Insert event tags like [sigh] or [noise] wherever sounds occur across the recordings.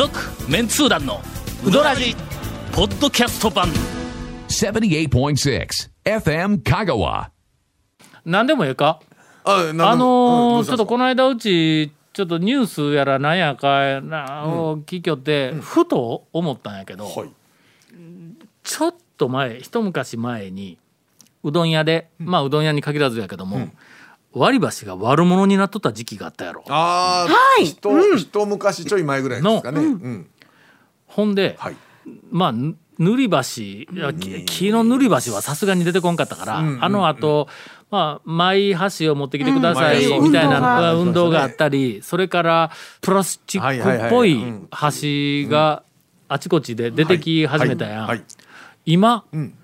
続メンツー団のウドラジポッドキャスト版。78.6 FM Kagawa. 何でもええか？ああのーうんちょっとこの間うちちょっとニュースやらなんやかなを聞きよって、ふと思ったんやけど、はい。ちょっと前一昔前にうどん屋で、まあうどん屋に限らずやけども、割り箸が悪者になっとった時期があったやろ。ああ、ひと一昔ちょい前ぐらいですかね。うん。ほんで、はい。まあぬ塗り箸いやき木の塗り箸はさすがに出てこんかったから、あのあと、まあ、マイ箸を持ってきてくださいうん。みたいなうん。運動があったりそれからプラスチックっぽはいはいはいい。箸があちこちで出てき始めたやん、はい。今、ん。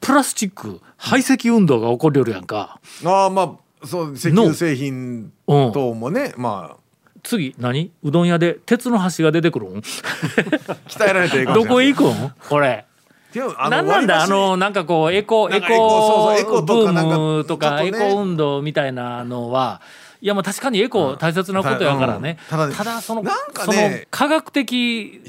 プラスチック排斥運動が起こりよるやんか。ああ、まあ、そう、石油製品等もね、まあ。次何？うどん屋で鉄の箸が出てくるん？鍛えられていいかもどこ行くん？これ。いやあのなんだ？あのなんかこうエコエコブームとかエコ運動みたいなのはいやまあ確かにエコ大切なことやからね、うん。ただねただそのなんかそのね科学的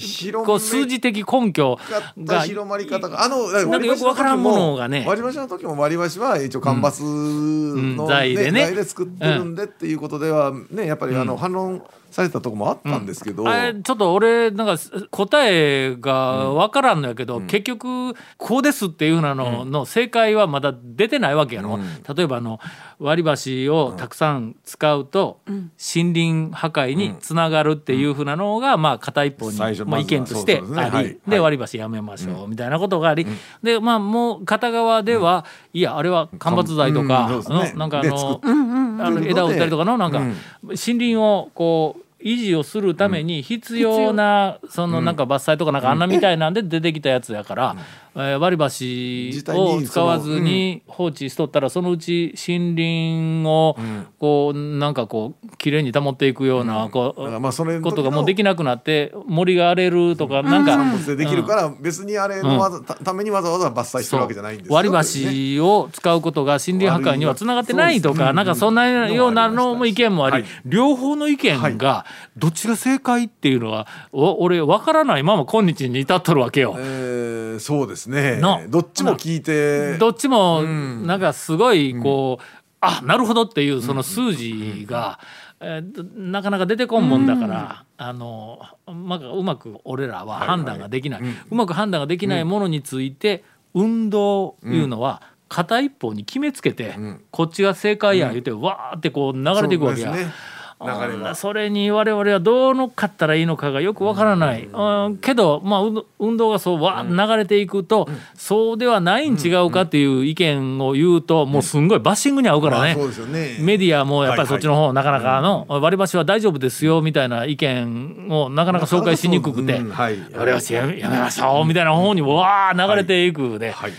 こう数字的根拠が広まり方があのなんかよくわからんものがね。割り箸の時も割り箸は一応間伐の、うん。材でね。材で作ってるんでっていうことではねやっぱりあの反論されたとこもあったんですけど、あれちょっと俺なんか答えが分からんのやけど、結局こうですっていうふうなのの正解はまだ出てないわけやろ、例えばあの割り箸をたくさん使うと森林破壊につながるっていうふうなのがまあ片一方にまあ意見としてあり。はい。で割り箸やめましょうみたいなことがあり。でまあもう片側ではいやあれは間伐材とうん。かなんかあのっあの枝を売ったりとかのなんか森林をこう維持をするために必要なそのなんか伐採とかなんかあんなみたいなんで出てきたやつやからえー割り箸を使わずに放置しとったらそのうち森林をこうなんかこう綺麗に保っていくようなこうことがもうできなくなって森が荒れるとかなんか産物でできるから別にあれのたためにわざわざ伐採してるわけじゃないんですよ。割りね箸を使うことが森林破壊にはつながってないとか、なんかそんなようなのも意見もあり、はい両方の意見がどっちが正解っていうのはお俺分からないまま今日に至っとるわけよ。えーそうですね。のどっちも聞いて。どっちもなんかすごいこう、あなるほどっていうその数字が、なかなか出てこんもんだから、あのまあ、うまく俺らは判断ができない、うまく判断ができないものについて、運動いうのは片一方に決めつけて、こっちが正解や言うて、わーってこう流れていくわけや。そうですね流れはそれに我々はどう乗っかったらいいのかがよくわからない、うん。けど、まあ、運動がそうわー流れていくと、そうではないん違うかっていう意見を言うと、もうすんごいバッシングに合うからね。メディアもやっぱりそっちの方、はいなかなかの、割り箸は大丈夫ですよみたいな意見をなかなか紹介しにくくて、割り箸やめましょうみたいな方にわー流れていくで、はい。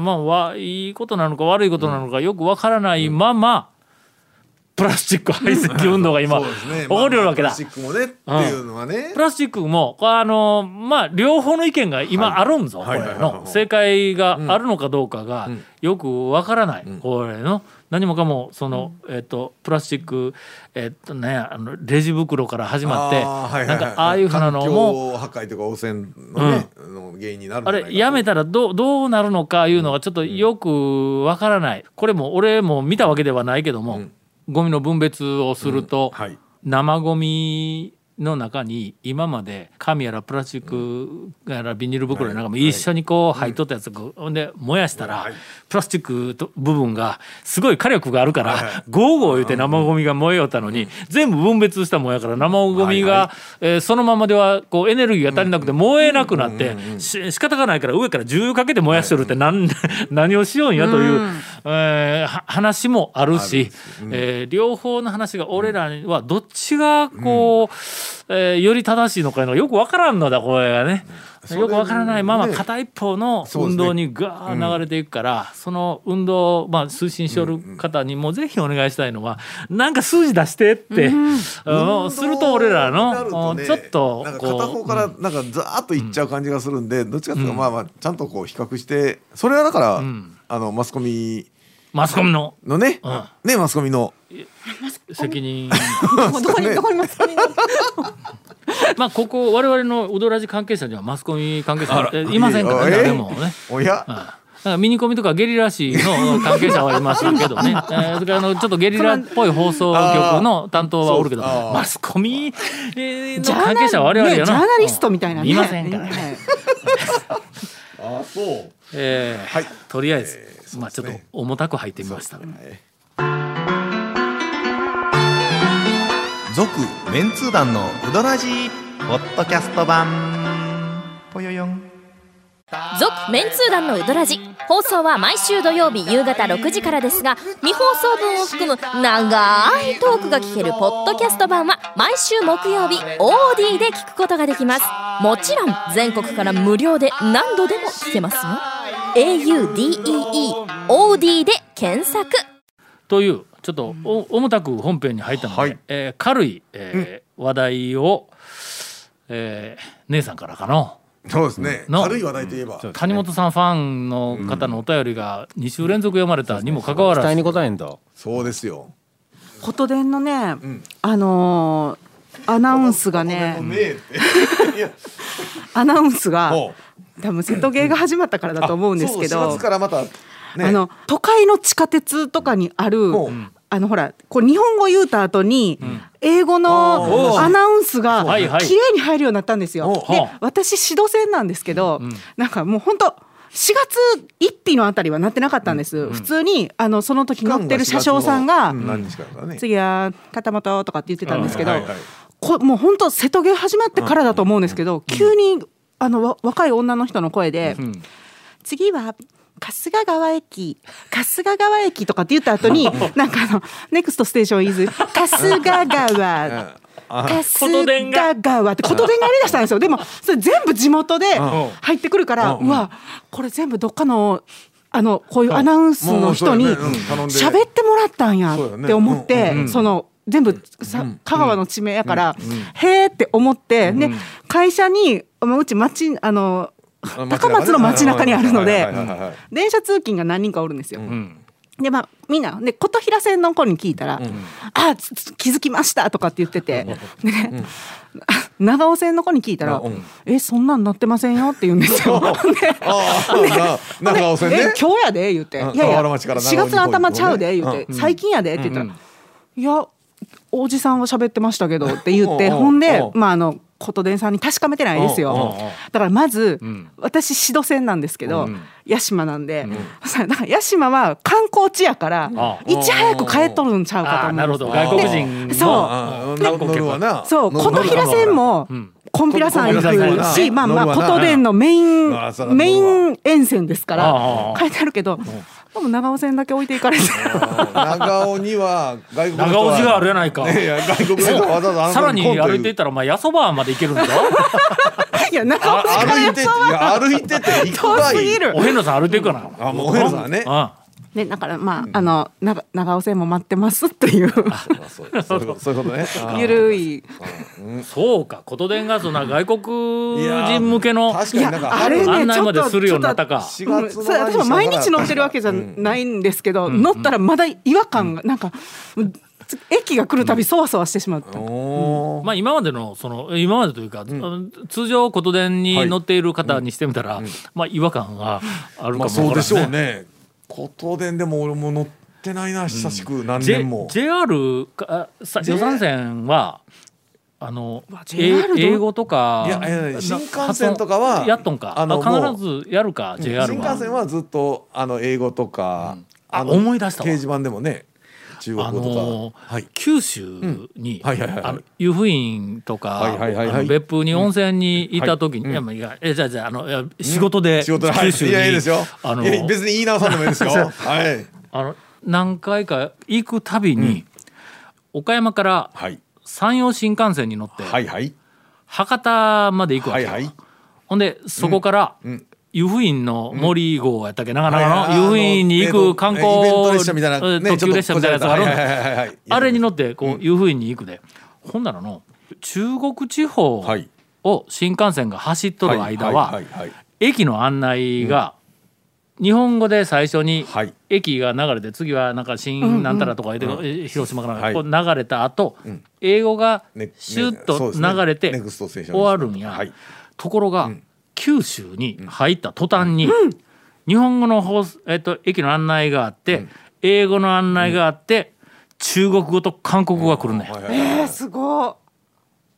まあわいいことなのか悪いことなのかよくわからないまま、プラスチック排斥運動が今、[laughs] ね。起こるわけだ。まあプラスチックもねっていうのはね。プラスチックもあのまあ両方の意見が今あるんぞ、はい。これの。正解があるのかどうかがよくわからない、これの。何もかもその、えっとプラスチックえっとねあのレジ袋から始まってあーはいはいなんはいかああいうふうなのも破壊とか汚染のね、の原因になるあれやめたらどうどうなるのかいうのがちょっとよくわからない。これも俺も見たわけではないけども、ゴミの分別をすると、はい。生ゴミの中に今まで紙やらプラスチックやらビニール袋やなんかも一緒にこう入っとったやつがほんで燃やしたらはい。プラスチックと部分がすごい火力があるからゴーゴー言うて生ゴミが燃えよったのに全部分別したもんやから生ゴミがえーそのままではこうエネルギーが足りなくて燃えなくなってし仕方がないから上から重油かけて燃やしてるって何 [laughs] 何をしようんやというえ話もあるしえー両方の話が俺らはどっちがこうえーより正しいのかよくわからんのだこれがね。れよくわからない。ままね。片一方の運動にガー流れていくからその運動をまあ推進しよる方にもぜひお願いしたいのはなんか数字出してってあのすると俺らのねちょっとなんか片方こからなんかザーッといっちゃう感じがするんで、どっちかっていうとまあまあちゃんとこう比較してそれはだから、あのマスコミうマスコミの。のね、うん。ねマスコミの。責任。も [laughs] うどこにどこにマスコミが [laughs] まあここ我々のうどらじ関係者にはマスコミ関係者あら。えいませんからねえ誰もね。おや？なん。かミニコミとかゲリラ誌の関係者はいますけどね、[laughs] えーそれからあのちょっとゲリラっぽい放送局の担当はおるけどマスコミ？の関係者は我々やな、ねジャーナリストみたいなね。いませんから。ね、ねあそう。えーはい。とりあえず、えーまあちょっと重たく入ってみました、続メンツー団のウドラジーポッドキャスト版。ぽよよん。続メンツー団のウドラジ放送は毎週土曜日夕方6時からですが未放送分を含む長いトークが聞けるポッドキャスト版は毎週木曜日 OD で聞くことができます。もちろん全国から無料で何度でも聞けますよ audeeod で検索。というちょっとお重たく本編に入ったので、はい。えー軽い、えー話題を、えー姉さんからかな。そうですね。の。軽い話題といえば。谷本さんファンの方のお便りが2週連続読まれたにもかかわらず、に答えんと。そうですよ。琴電のね、あのーアナウンスがね [laughs] アナウンスがほ多分瀬戸芸が始まったからだと思うんですけそう4ど月からまたね。あの都会の地下鉄とかにあるほう。あのほらこう日本語言うた後に英語のアナウンスがはいはい。綺麗に入るようになったんですよ。ではあ。私指導線なんですけど、なんかもう本当4月1日のあたりはなってなかったんです、普通にあのその時乗ってる車掌さんが次は片本とかって言ってたんですけど、はいはいはいこもう本当瀬戸芸始まってからだと思うんですけど、急にあのわ若い女の人の声で、次は春日川駅春日川駅とかって言った後に [laughs] なんかあのネクストステーションイズ春日川。[laughs] 春日川って琴電が。やりだしたんですよ。でもそれ全部地元で入ってくるからうわこれ全部どっかのあのこういうアナウンスの人に喋ってもらったんやって思っうんてその全部さ香川の地名やからへーって思ってで会社にまあうち町あの高松の街中にあるので電車通勤が何人かおるんですよ。んでまあみんなで琴平線の子に聞いたら「あつつ気づきました」とかって言っててでね長尾線の子に聞いたらうん「えそんなんなってませんよ」って言うんですよ。長尾線えね今日やで言って「いうんやいや河原町から長尾4に月の頭ちゃうで」言って「うん最近やで」って言ったら「いやおじさんは喋ってましたけど」って言ってうんうんほんでうんまああの琴電さんに確かめてないですよ。うんうんうん。だからまず私シド線なんですけど屋島なんで。そしたらだから屋島は観光地やからあいち早く帰っとるんちゃうかと思うなるほど。外国人のそう。ああ乗乗るわな。そう琴平線もコンピラさん行くしまあまあ琴電のメインメイン沿線ですかあらあ書いてあるけどでも長尾線だけ置いていかれて。[laughs] 長尾には外国長は。尾寺があるやないか。ね [laughs] いや外国のわざわざさらに歩いていったらお前やそばまで行けるんだぞ。[laughs] いや長あ尾線歩いていや歩いてて行く遠がい。いすぎる。お遍路さん歩いていくかな。あもうお遍路さんね。あねだからまああの長長尾線も待ってますっていう。そうそういうことそういうことね。あゆるい。そうか琴電がそんな外国人向けの案内までするようになったか4うん月のそれ私も毎日乗ってるわけじゃないんですけど、乗ったらまだ違和感がなんか、駅が来るたびそわそわしてしまった、おー。まあ今までのその今までというか、あの通常琴電に乗っている方にしてみたら、まあ違和感があるかもまあわからんそうでしょうね琴電でも俺も乗ってないな久しく何 J 年も。JR かさ予算線はあの英語とかいやいやいやな新幹線とかはやっとんか？ああの必ずやるか JR は。新幹線はずっとあの英語とか、あの思い出したわ。掲示板でもね中国とか、のーはい。九州に、湯布院とか、はいはいはいはい。別府に温泉にいた時に、うん。い。やまあいやえじゃあじゃああの仕事で仕事で、はい、九州に、いやいいですよ。あのいや別に言い直さんでもいいですよ。[laughs] はい。あの何回か行くたびに、岡山からはい。山陽新幹線に乗って、はいはい。博多まで行くわけよ、はいはい。ほんでそこから、うん湯布院の森号やったっけ、長野の湯布院に行く観光、列車みたいな特急列車みたいなやつがあるんだはいはいはいはい。[laughs] あれに乗ってこう湯布院に行くで、ほんならの中国地方はいを新幹線が走っとる間は駅の案内が日本語で最初にはい。駅が流れて次はなんか新なんたらとか言って、え広島から流れた後、英語がねシュッと流れて終わるんや、はい。ところが、九州に入った途端に、日本語のえっと、駅の案内があって、英語の案内があって、中国語と韓国語が来るね、えー、すごい。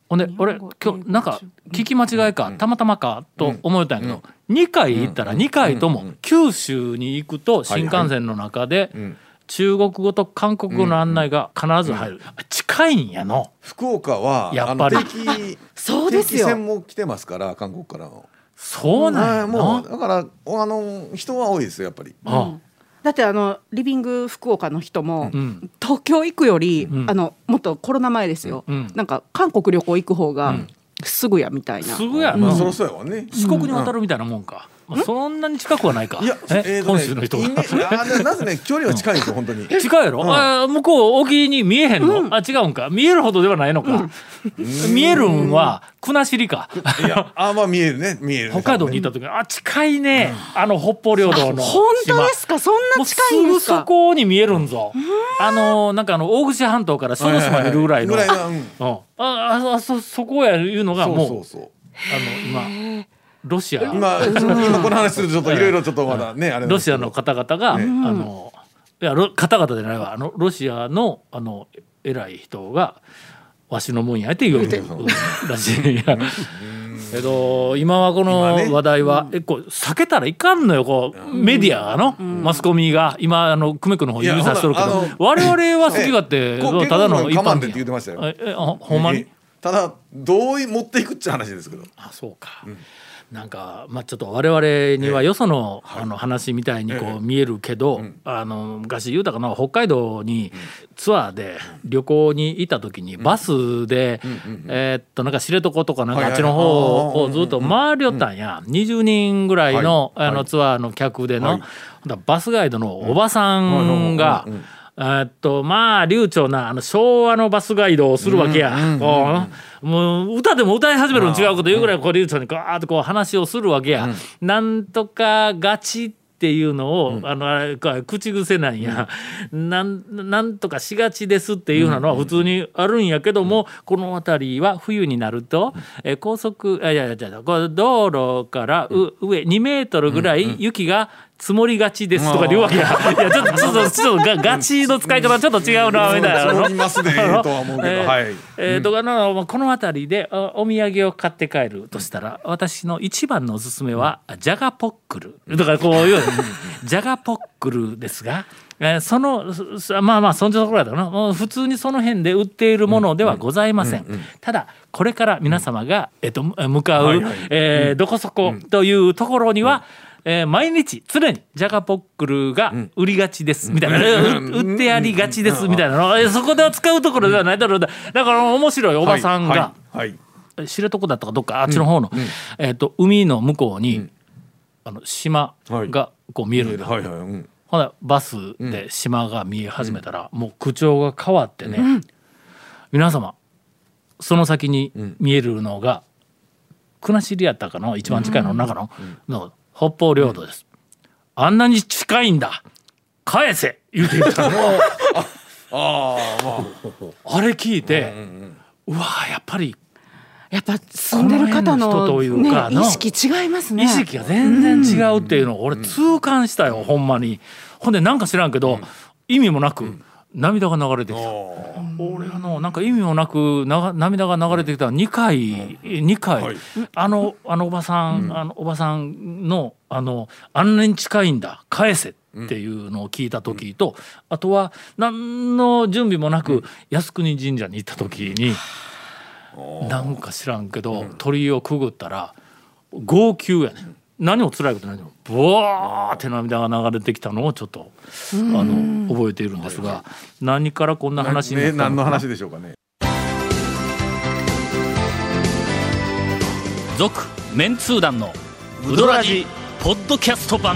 ほんで俺今日なんか聞き間違いかたまたまかと思ったんやけど、2回行ったら2回とも九州に行くと新幹線の中でん。中国語と韓国語の案内が必ず入る、近いんやの。福岡はやっぱり。[laughs] そうですよ。定期船も来てますから韓国からのそうなんもうのだからあの人は多いですよやっぱり。あだってあのリビング福岡の人も、ん。東京行くより、ん。あのもっとコロナ前ですよ、うん。なんか韓国旅行行く方がすぐやみたいな、すぐやのまあそろそろやわね。四国に渡るみたいなもんか、まあ、そんなに近くはないか。いやえ？えー本州の人が [laughs] ななぜね距離は近いんですよ本当に。近いやろ、あ向こう沖に見えへんの、あ違うんか？見えるほどではないのか、見えるんは国後か？いやあまあ見えるね。見えるね。北海道にいた時にあ近いね、あの北方領土の。本当ですか？そんな近いんですすぐそかこに見えるんぞ。あのなんかあの大串半島から小豆島にいるぐらいの。あああそそこやいうのがそもううそうそう。あの今ロシア。今今この話するとちょっといろいろちょっとまだねあれロシアの方々が、あのいやロ方々じゃないわ。あのロシアのあの偉い人がわしのもんやって言う。らしい。けど今はこの話題は、えこう避けたらいかんのよ。こう、メディアがの、マスコミが今あの久米区の方指さしとるけど我々は好き勝手、ただの一般結構我慢でって言ってましたよ。ええあほんまに？えただどう持っていくっちゃ話ですけど。あそうか、なんかまあちょっと我々にはよその,、あの話みたいにこう見えるけど、あの昔言うたかな北海道にツアーで旅行に行った時にバスで、えーっとなんか知床とかなんかあっちの方をずっと回りよったんや、20人ぐらいの,、はい。あのツアーの客での、バスガイドのおばさんが。えーっとまあ流暢なあの昭和のバスガイドをするわけや。もう歌でも歌い始めるの違うこと言うぐらいこう流暢にガーッとこう話をするわけや。なんとかガチっていうのを、あのあれか口癖なんや、なんなんとかしがちですっていうのは普通にあるんやけども、この辺りは冬になると、えー高速あいやいやいや道路からう、上2メートルぐらい雪が積もりがちですとか言うわけや。いやちょっとちょっとちょっとガガチの使い方ちょっと違うなみたいな。ますねとは思うけど。えーはい。えーとかのまあこの辺りでおお土産を買って帰るとしたら私の一番のおすすめはジャガポックル。だからこういうジャガポックルですが。えーそのすまあまあそんなところだな。もう普通にその辺で売っているものではございません、ただこれから皆様が、えっと向かう、はいはい。えーどこそこというところには、えー毎日常にジャガポックルが売りがちです、みたいな、う [laughs] 売ってありがちです、みたいな。の、えーそこで使うところではないだろうだだから面白いおばさんが、はい。はい。知床だったかどっかあっちの方の、えー、と海の向こうに、あの島がこう見えるんだ、はいはい。うん。ほなバスで島が見え始めたら、もう口調が変わってね、皆様その先に見えるのが国後やったかの一番近いの中の,、の北方領土です、あんなに近いんだ。返せ言うて言ったの。[laughs] ああまあ。あれ聞いて、うわやっぱりやっぱ住んでる方このの辺の人というかね、の。意識違いますね。意識が全然違うっていうのを俺痛感したよ、ほんまに。ほんでなんか知らんけど、意味もなく涙が流れてきた、俺あのなんか意味もなくなが涙が流れてきた。2回2回、はい。あのあのおばさん、あのおばさんのあのあんなに近いんだ。返せっていうのを聞いた時と、あとは何の準備もなく靖国神社に行った時に、なんか知らんけど、鳥居をくぐったら号泣やねん何も辛いことないのブワーって涙が流れてきたのをちょっとあの覚えているんですが何からこんな話になっねたのか。な何の話でしょうかね。続メンツー団のウドラジポッドキャスト版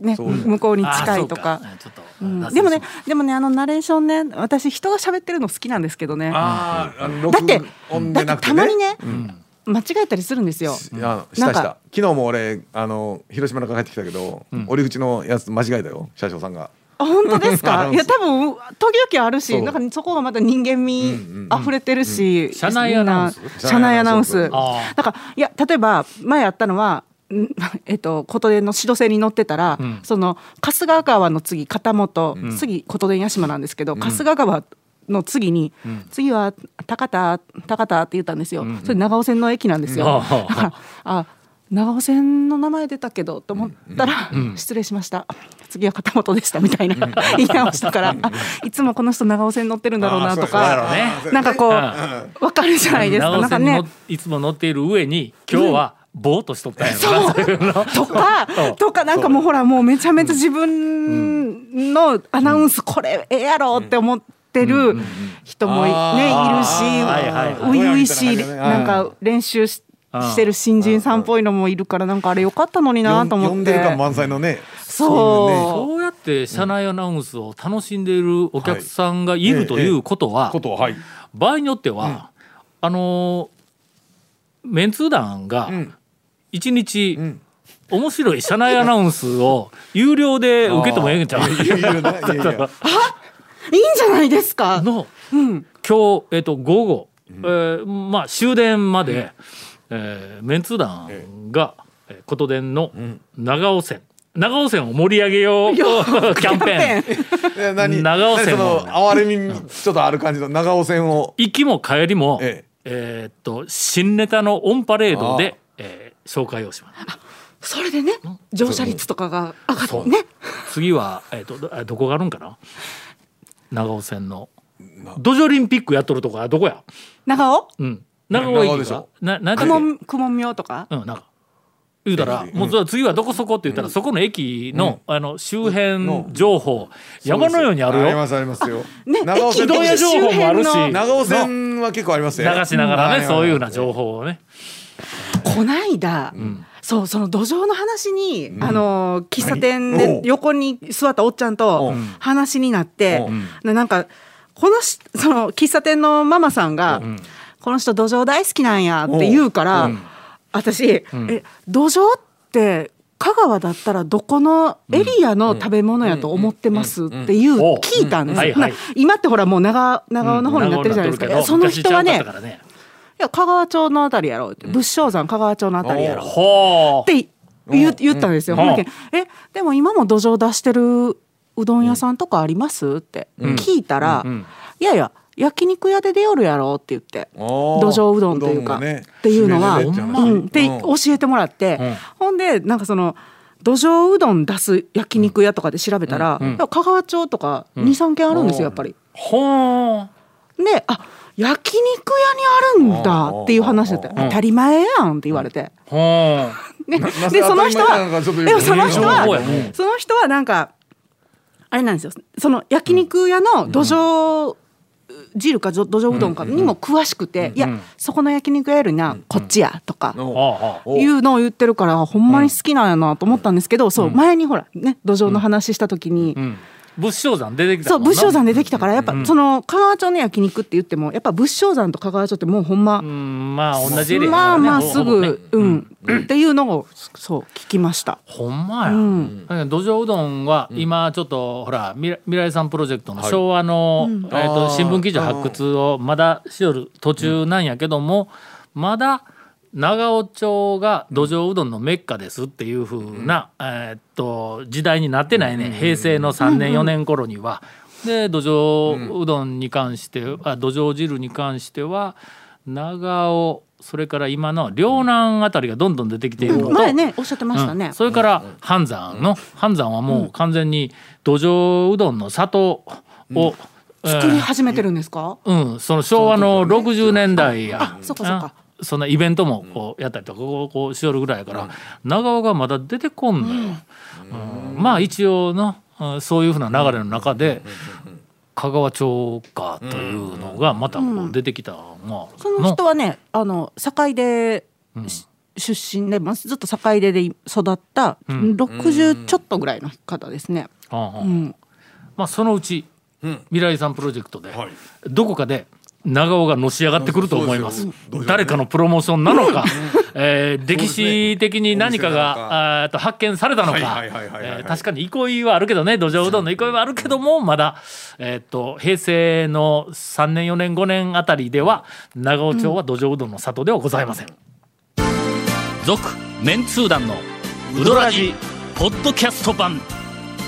ね向こうに近いとか。でもねでもねあのナレーションね私人が喋ってるの好きなんですけどね。だってだってたまにね間違えたりするんですよ。いやしたしなんか。た昨日も俺あの広島から帰ってきたけど、折り口のやつ間違えたよ車掌さんが。あ本当ですか？[laughs] いや多分時々あるしなんかそこがまた人間味溢れてるし、車内アナウンス。車内アナウンス。あだからいや例えば前あったのはん [laughs] えっと琴電の指導線に乗ってたら、ん。その春日川の次片本、次琴電屋島なんですけど、春日川の次に、次は高田高田って言ったんですよ、それ長尾線の駅なんですよ、だからあ長尾線の名前出たけどと思ったら、失礼しました。次は片本でしたみたいな言い直したからあいつもこの人長尾線乗ってるんだろうなとかなんかこうわかるじゃないですか。なんかね。いつも乗っている上に今日はぼーっとしとったんやろな、そう。いうのとかとかなんかもうほらもうめちゃめちゃ自分のアナウンスこれええやろって思ってる人もいねいるしはいはいはい。初々しいうん。なんか練習しうんしてる新人さんっぽいのもいるからなんかあれよかったのになと思って。呼んでる感満載のね。そう。そうやって車内アナウンスを楽しんでいるお客さんがいるということは、ことをはい。場合によっては、あのーメンツー団がん一日、ん。面白い車内アナウンスを有料で受けてもええんちゃう？いやいんじゃないですか？のうん。今日、えっと午後、えーまあ終電まで、えーメンツー団が、えー琴電の長尾線。長尾線を盛り上げよう。[laughs] キャンペーン。長尾線何をその哀れみちょっとある感じの長尾線を。行きも帰りも、ええ。ーっと新ネタのオンパレードで、えー紹介をします。それでね乗車率とかが上がってね。次は、えーっとどどこがあるんかな？長尾線の。ドジョリンピックやっとるとこはどこや？長尾？うん。長尾駅が長尾でしょ？ななんだっけ？くもんくもん明とか？うんなんか言うたら、もうじゃあ次はどこそこって言ったら、そこの駅の,、あの周辺情報、山のようにあるよ。ありますありますよ。ね長尾線情報もあるし。周辺の長尾線は結構ありますよ。流しながらね、そういうような報情報をねこないだ、そうその土壌の話に、あの喫茶店で横に座ったおっちゃんとう。ん話になってう。なんかこのしその喫茶店のママさんが、この人土壌大好きなんやって言うから、私、え土壌って香川だったらどこのエリアの食べ物やと思ってますっていう聞いたんです今ってほらもう長長尾の方になってるじゃないですか。その人はねや香川町のあたりやろうって、仏生山香川町のあたりやろう。ほうって言,、言ったんですよ。うん。えでも今も土壌出してるうどん屋さんとかありますって。聞いたら、んいやいや焼肉屋で出よるやろって言って土土壌うどんというか、っていうのは、うん、って教えてもらって、ほんでなんかその土壌うどん出す焼肉屋とかで調べたら、香川町とか23軒あるんですよやっぱり。ほうであ焼肉屋にあるんだっていう話だった。当たり前やんって言われて。でその人はでもその人はねその人はなんかあれなんですよ。その焼肉屋の土壌汁か土壌うどんかにも詳しくて、いやそこの焼肉屋よりなこっちやとかいうのを言ってるからほんまに好きなんやなと思ったんですけど、そう前にほらね土壌の話した時に、うん仏生山出てきたそうもんな。仏生山出てきたからやっぱ、その香川町の焼肉って言ってもやっぱ仏生山と香川町ってもうほんま、うんまあ同じエリアだまあまあすぐ、うん、っていうのをそう聞きました。ほんまや、ん。だけど土壌うどんは今ちょっとほら未来未来さんプロジェクトの昭和の、えー、と新聞記事発掘をまだしよる途中なんやけども、まだ長尾町が土壌うどんのメッカですっていうふうな、えーっと時代になってないね、平成の3年4年頃には。で土壌うどんに関して、あ土壌汁に関しては長尾それから今の両南あたりがどんどん出てきているのと、前ねおっしゃってましたね。うん、それから半山の半山はもう完全に土壌うどんの里を、えー作り始めてるんですか、うん、その昭和の60年代や。あそうかそうか。あそんなイベントもこうやったりとかこうこうしよるぐらいやから、長尾がまだ出てこんのよ。うん。まあ一応のうんそういうふうな流れの中で香川町かというのがまたこう出てきたのが、その人はねあの堺で、し出身で、まあ、ずっと堺でで育った60ちょっとぐらいの方ですね。まあそのうち未来遺産プロジェクトでどこかで長尾がのし上がってくると思います。誰かのプロモーションなのか、[laughs] えー歴史的に何かがあーえっと発見されたのか。確かに憩いはあるけどね土壌うどんの憩いはあるけどもまだ、えーっと平成の3年4年5年あたりでは長尾町は土壌うどんの里ではございません。続メンツー団のウドラジポッドキャスト版